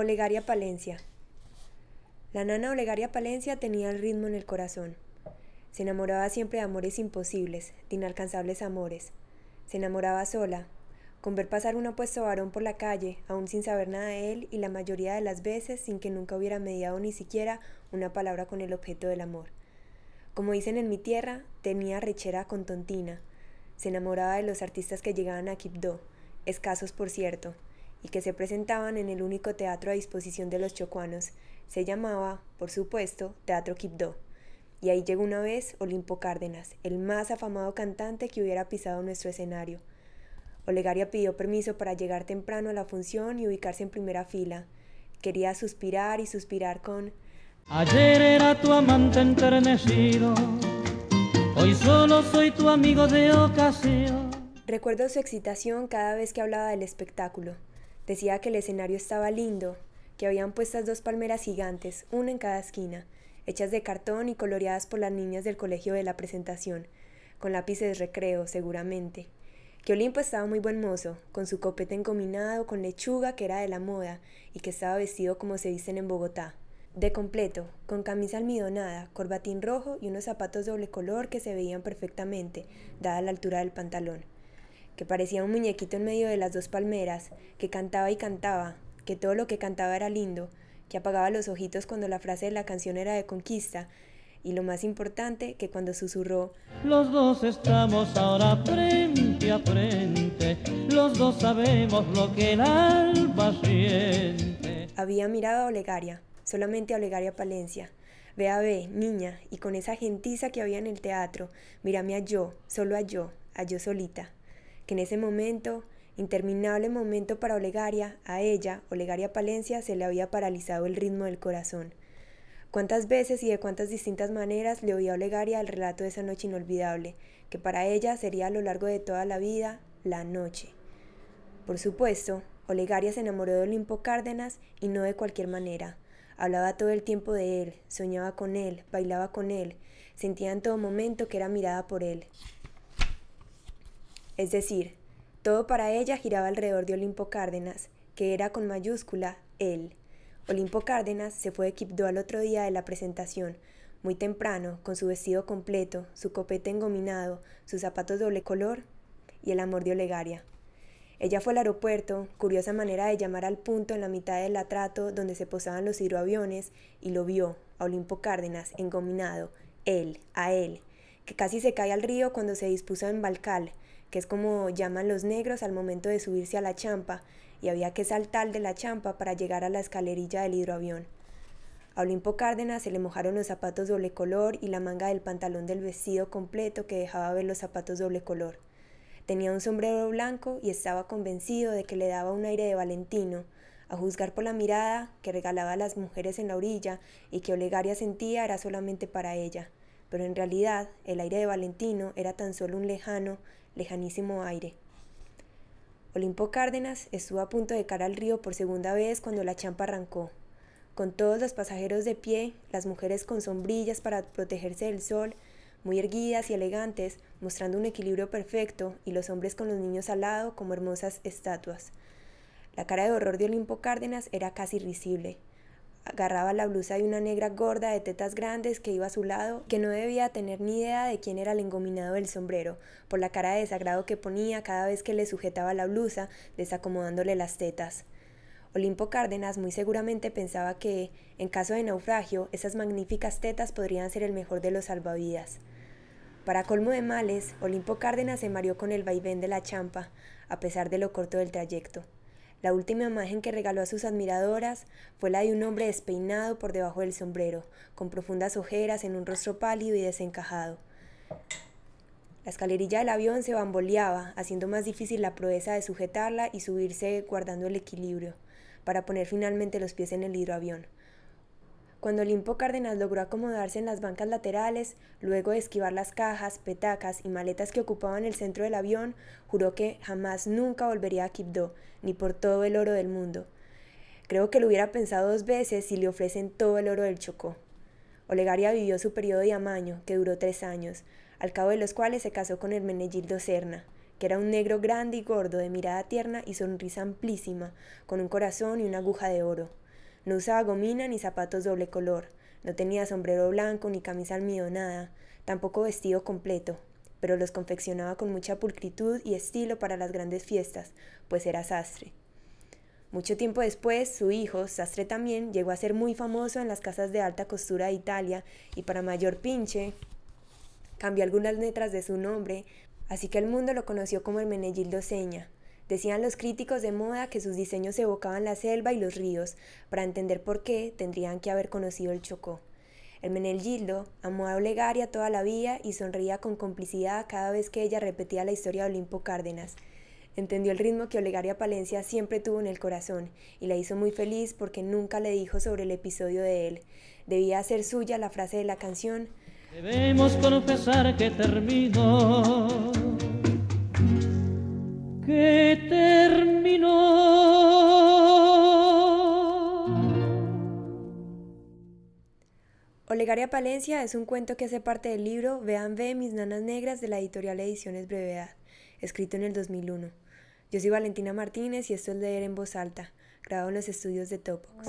Olegaria Palencia. La nana Olegaria Palencia tenía el ritmo en el corazón. Se enamoraba siempre de amores imposibles, de inalcanzables amores. Se enamoraba sola, con ver pasar un apuesto varón por la calle, aún sin saber nada de él y la mayoría de las veces sin que nunca hubiera mediado ni siquiera una palabra con el objeto del amor. Como dicen en mi tierra, tenía rechera con tontina. Se enamoraba de los artistas que llegaban a Quibdó, escasos por cierto, y que se presentaban en el único teatro a disposición de los chocuanos. Se llamaba, por supuesto, Teatro Quibdó. Y ahí llegó una vez Olimpo Cárdenas, el más afamado cantante que hubiera pisado nuestro escenario. Olegaria pidió permiso para llegar temprano a la función y ubicarse en primera fila. Quería suspirar y suspirar con Ayer era tu amante enternecido, hoy solo soy tu amigo de ocasión. Recuerdo su excitación cada vez que hablaba del espectáculo. Decía que el escenario estaba lindo, que habían puestas dos palmeras gigantes, una en cada esquina, hechas de cartón y coloreadas por las niñas del colegio de la presentación, con lápices de recreo, seguramente. Que Olimpo estaba muy buen mozo, con su copete engominado, con lechuga que era de la moda y que estaba vestido como se dicen en Bogotá. De completo, con camisa almidonada, corbatín rojo y unos zapatos doble color que se veían perfectamente, dada la altura del pantalón. Que parecía un muñequito en medio de las dos palmeras, que cantaba y cantaba, que todo lo que cantaba era lindo, que apagaba los ojitos cuando la frase de la canción era de conquista, y lo más importante, que cuando susurró, Los dos estamos ahora frente a frente, los dos sabemos lo que el alma siente. había mirado a Olegaria, solamente a Olegaria Palencia. Ve a ve, niña, y con esa gentiza que había en el teatro, mírame a yo, solo a yo, a yo solita. Que en ese momento, interminable momento para Olegaria, a ella, Olegaria Palencia, se le había paralizado el ritmo del corazón. Cuántas veces y de cuántas distintas maneras le oía Olegaria el relato de esa noche inolvidable, que para ella sería a lo largo de toda la vida la noche. Por supuesto, Olegaria se enamoró de Olimpo Cárdenas y no de cualquier manera. Hablaba todo el tiempo de él, soñaba con él, bailaba con él, sentía en todo momento que era mirada por él. Es decir, todo para ella giraba alrededor de Olimpo Cárdenas, que era con mayúscula él. Olimpo Cárdenas se fue de Quibdó al otro día de la presentación, muy temprano, con su vestido completo, su copete engominado, sus zapatos doble color y el amor de Olegaria. Ella fue al aeropuerto, curiosa manera de llamar al punto en la mitad del atrato donde se posaban los hidroaviones, y lo vio, a Olimpo Cárdenas, engominado, él, a él, que casi se cae al río cuando se dispuso en Balcal, que es como llaman los negros al momento de subirse a la champa, y había que saltar de la champa para llegar a la escalerilla del hidroavión. A Olimpo Cárdenas se le mojaron los zapatos doble color y la manga del pantalón del vestido completo que dejaba ver los zapatos doble color. Tenía un sombrero blanco y estaba convencido de que le daba un aire de Valentino, a juzgar por la mirada que regalaba a las mujeres en la orilla y que Olegaria sentía era solamente para ella. Pero en realidad el aire de Valentino era tan solo un lejano, lejanísimo aire. Olimpo Cárdenas estuvo a punto de cara al río por segunda vez cuando la champa arrancó. Con todos los pasajeros de pie, las mujeres con sombrillas para protegerse del sol, muy erguidas y elegantes, mostrando un equilibrio perfecto, y los hombres con los niños al lado como hermosas estatuas. La cara de horror de Olimpo Cárdenas era casi risible. Agarraba la blusa de una negra gorda de tetas grandes que iba a su lado, que no debía tener ni idea de quién era el engominado del sombrero, por la cara de desagrado que ponía cada vez que le sujetaba la blusa, desacomodándole las tetas. Olimpo Cárdenas muy seguramente pensaba que, en caso de naufragio, esas magníficas tetas podrían ser el mejor de los salvavidas. Para colmo de males, Olimpo Cárdenas se mareó con el vaivén de la champa, a pesar de lo corto del trayecto. La última imagen que regaló a sus admiradoras fue la de un hombre despeinado por debajo del sombrero, con profundas ojeras en un rostro pálido y desencajado. La escalerilla del avión se bamboleaba, haciendo más difícil la proeza de sujetarla y subirse guardando el equilibrio, para poner finalmente los pies en el hidroavión. Cuando Olimpo Cárdenas logró acomodarse en las bancas laterales, luego de esquivar las cajas, petacas y maletas que ocupaban el centro del avión, juró que jamás nunca volvería a Quibdó, ni por todo el oro del mundo. Creo que lo hubiera pensado dos veces si le ofrecen todo el oro del Chocó. Olegaria vivió su periodo de amaño, que duró tres años, al cabo de los cuales se casó con Hermenegildo Serna, que era un negro grande y gordo, de mirada tierna y sonrisa amplísima, con un corazón y una aguja de oro. No usaba gomina ni zapatos doble color, no tenía sombrero blanco ni camisa almidonada, tampoco vestido completo, pero los confeccionaba con mucha pulcritud y estilo para las grandes fiestas, pues era sastre. Mucho tiempo después, su hijo, sastre también, llegó a ser muy famoso en las casas de alta costura de Italia y para mayor pinche cambió algunas letras de su nombre, así que el mundo lo conoció como Hermenegildo Seña. Decían los críticos de moda que sus diseños evocaban la selva y los ríos, para entender por qué tendrían que haber conocido el Chocó. Hermenegildo amó a Olegaria toda la vida y sonreía con complicidad cada vez que ella repetía la historia de Olimpo Cárdenas. Entendió el ritmo que Olegaria Palencia siempre tuvo en el corazón y la hizo muy feliz porque nunca le dijo sobre el episodio de él. Debía hacer suya la frase de la canción. Debemos confesar que terminó. Que. Olegaria Palencia es un cuento que hace parte del libro Vean Ve mis nanas negras de la editorial Ediciones Brevedad escrito en el 2001. Yo soy Valentina Martínez y esto es Leer en Voz Alta, grabado en los estudios de Topox.